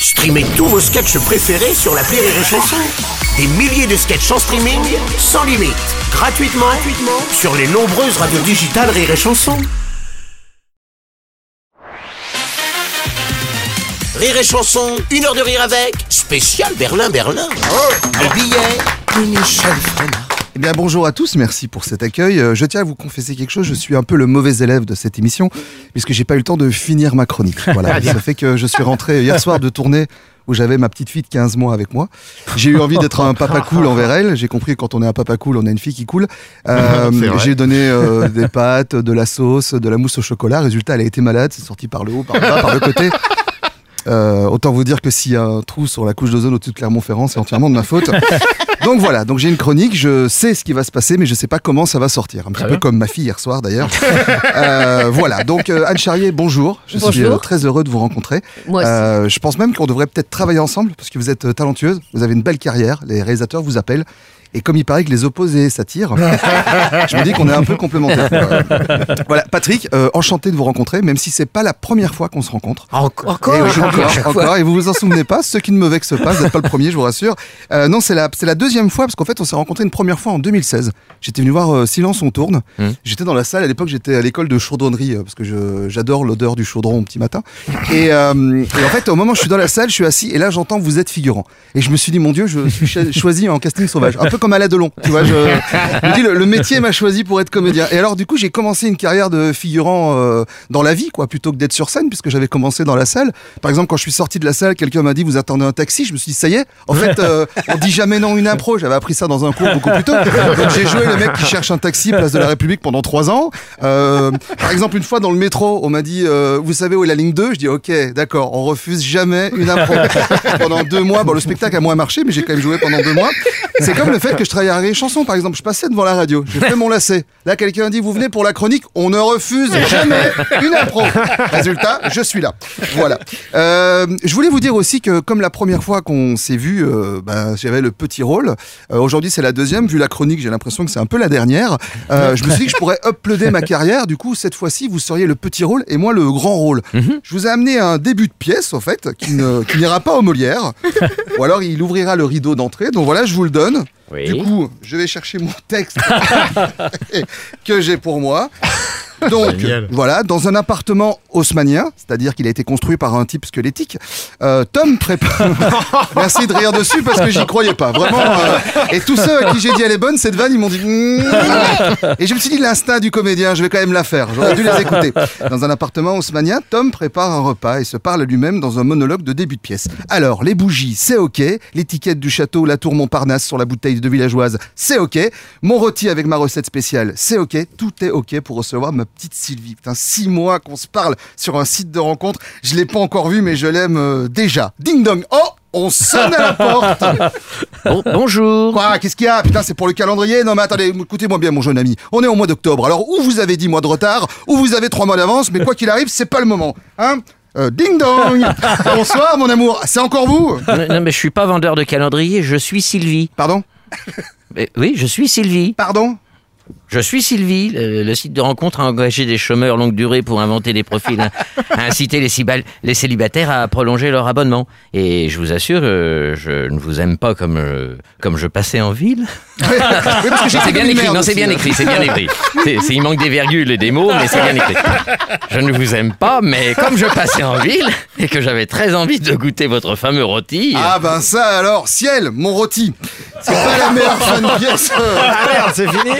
Streamez tous vos sketchs préférés sur la Rire et Chanson. Des milliers de sketchs en streaming, sans limite, gratuitement, gratuitement sur les nombreuses radios digitales Rire et Chanson. Rire et Chanson, une heure de rire avec, spécial Berlin-Berlin. Les billets, Michel Frenat. Eh bien bonjour à tous, merci pour cet accueil. Euh, Je tiens à vous confesser quelque chose, je suis un peu le mauvais élève de cette émission, puisque j'ai pas eu le temps de finir ma chronique. Voilà, ça fait que je suis rentré hier soir de tournée où j'avais ma petite fille de 15 mois avec moi. J'ai eu envie d'être un papa cool envers elle. J'ai compris que quand on est un papa cool, on a une fille qui coule. Euh, j'ai donné euh, des pâtes, de la sauce, de la mousse au chocolat. Résultat, elle a été malade, c'est sorti par le haut, par le bas, par le côté. Euh, autant vous dire que s'il y a un trou sur la couche d'ozone au-dessus de Clermont-Ferrand, c'est entièrement de ma faute. Donc voilà, donc j'ai une chronique, je sais ce qui va se passer, mais je sais pas comment ça va sortir. Un petit peu comme ma fille hier soir d'ailleurs. Euh, voilà, donc euh, Anne Charrier, bonjour. Je suis Bonjour. euh, très heureux de vous rencontrer. Moi aussi. Euh, je pense même qu'on devrait peut-être travailler ensemble parce que vous êtes euh, talentueuse, vous avez une belle carrière, les réalisateurs vous appellent. Et comme il paraît que les opposés s'attirent, je me dis qu'on est un peu complémentaires. Voilà, Patrick, euh, enchanté de vous rencontrer, même si c'est pas la première fois qu'on se rencontre. Encore, Et oui, encore, encore, et vous vous en souvenez pas, ceux qui ne me vexent pas, vous n'êtes pas le premier, je vous rassure. Euh, non, c'est la, c'est la deuxième fois, parce qu'en fait, on s'est rencontrés une première fois en 2016. J'étais venu voir euh, Silence, on tourne. J'étais dans la salle, à l'époque, j'étais à l'école de chaudronnerie, euh, parce que je- j'adore l'odeur du chaudron au petit matin. Et, euh, et en fait, au moment où je suis dans la salle, je suis assis, et là, j'entends vous êtes figurant. Et je me suis dit, mon Dieu, je suis cho- choisi en casting sauvage. Un peu comme Alain Delon, tu vois. Le, métier m'a choisi pour être comédien. Et alors, du coup, j'ai commencé une carrière de figurant euh, dans la vie, quoi, plutôt que d'être sur scène, puisque j'avais commencé dans la salle. Par exemple, quand je suis sorti de la salle, quelqu'un m'a dit, vous attendez un taxi. Je me suis dit, ça y est. En fait, euh, on dit jamais non une impro. J'avais appris ça dans un cours beaucoup plus tôt. J'ai joué le mec qui cherche un taxi, place de la République, pendant trois ans. Euh, par exemple, une fois dans le métro, on m'a dit, euh, vous savez où est la ligne 2 Je dis, ok, d'accord, on refuse jamais une impro. pendant deux mois, bon, le spectacle a moins marché, mais j'ai quand même joué pendant deux mois. C'est comme le fait que je travaille à Rire et Chanson, par exemple. Je passais devant la radio, j'ai fait mon lacet. Là, quelqu'un dit, vous venez pour la chronique, on ne refuse jamais une impro. Résultat, je suis là. Voilà. Euh, je voulais vous dire aussi que, comme la première fois qu'on s'est vu, euh, ben, j'avais le petit rôle. Euh, Aujourd'hui, c'est la deuxième. Vu la chronique, j'ai l'impression que c'est un peu la dernière. Je me suis dit que je pourrais uploader ma carrière. Du coup, cette fois-ci, vous seriez le petit rôle et moi le grand rôle. Je vous ai amené un début de pièce, en fait, qui n'ira pas au Molière. Ou alors, il ouvrira le rideau d'entrée. Donc voilà, je vous le donne. Oui. Du coup, je vais chercher mon texte que j'ai pour moi. Donc, voilà, dans un appartement haussmanien, c'est-à-dire qu'il a été construit par un type squelettique, euh, Tom prépare. Merci de rire dessus parce que j'y croyais pas, vraiment. euh, Et tous ceux à qui j'ai dit elle est bonne, cette vanne, ils m'ont dit. Mm. Et je me suis dit, l'instinct du comédien, je vais quand même la faire. J'aurais dû les écouter. Dans un appartement haussmanien, Tom prépare un repas et se parle lui-même dans un monologue de début de pièce. Alors, les bougies, c'est ok. L'étiquette du château, la tour Montparnasse sur la bouteille de villageoise, c'est ok. Mon rôti avec ma recette spéciale, c'est ok. Tout est ok pour recevoir ma petite Sylvie. Putain, six mois qu'on se parle sur un site de rencontre. Je l'ai pas encore vu, mais je l'aime euh, déjà. Ding dong. Oh! On sonne à la porte Bon- bonjour. Quoi Qu'est-ce qu'il y a? Putain, c'est pour le calendrier Non mais attendez, écoutez-moi bien mon jeune ami. On est au mois d'octobre, alors ou vous avez 10 mois de retard, ou vous avez 3 mois d'avance, mais quoi qu'il arrive, c'est pas le moment. Hein? Euh, Ding dong Bonsoir mon amour, c'est encore vous? Non, non, mais je suis pas vendeur de calendrier, je suis Sylvie. Pardon? Mais oui, je suis Sylvie. Pardon? Je suis Sylvie. Le, le site de rencontre a engagé des chômeurs longue durée pour inventer des profils, hein, à inciter les, célibataires à prolonger leur abonnement. Et je vous assure, euh, je ne vous aime pas comme, euh, comme je passais en ville. C'est bien une écrit, non, c'est bien écrit, c'est bien écrit. C'est- il manque des virgules et des mots, mais c'est bien écrit. Je ne vous aime pas, mais comme je passais en ville et que j'avais très envie de goûter votre fameux rôti. Ah ben ça alors, ciel, mon rôti C'est pas la meilleure fin de pièce Ah merde, c'est fini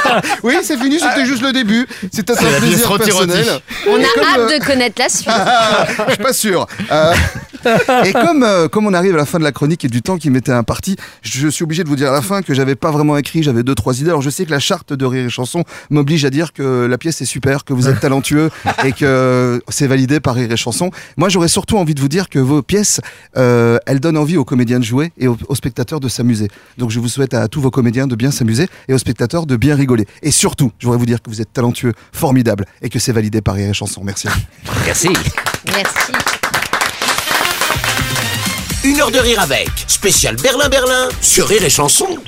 Oui, c'est fini, c'était juste le début. C'était un la plaisir personnel. On a hâte euh, de connaître la suite. Je suis pas sûr. Euh, et comme, euh, comme on arrive à la fin de la chronique et du temps qui m'était imparti, je suis obligé de vous dire à la fin que j'avais pas vraiment écrit, j'avais deux, trois idées. Alors je sais que la charte de Rire et Chanson m'oblige à dire que la pièce est super, que vous êtes talentueux et que c'est validé par Rire et Chanson. Moi j'aurais surtout envie de vous dire que vos pièces, euh, elles donnent envie aux comédiens de jouer et aux, aux spectateurs de s'amuser. Donc je vous souhaite à tous vos comédiens de bien s'amuser et aux spectateurs de bien rigoler. Et surtout, je voudrais vous dire que vous êtes talentueux, formidable et que c'est validé par Rire et Chanson. Merci. Merci. Merci. Une heure de rire avec, spécial Berlin-Berlin sur Rire et Chanson.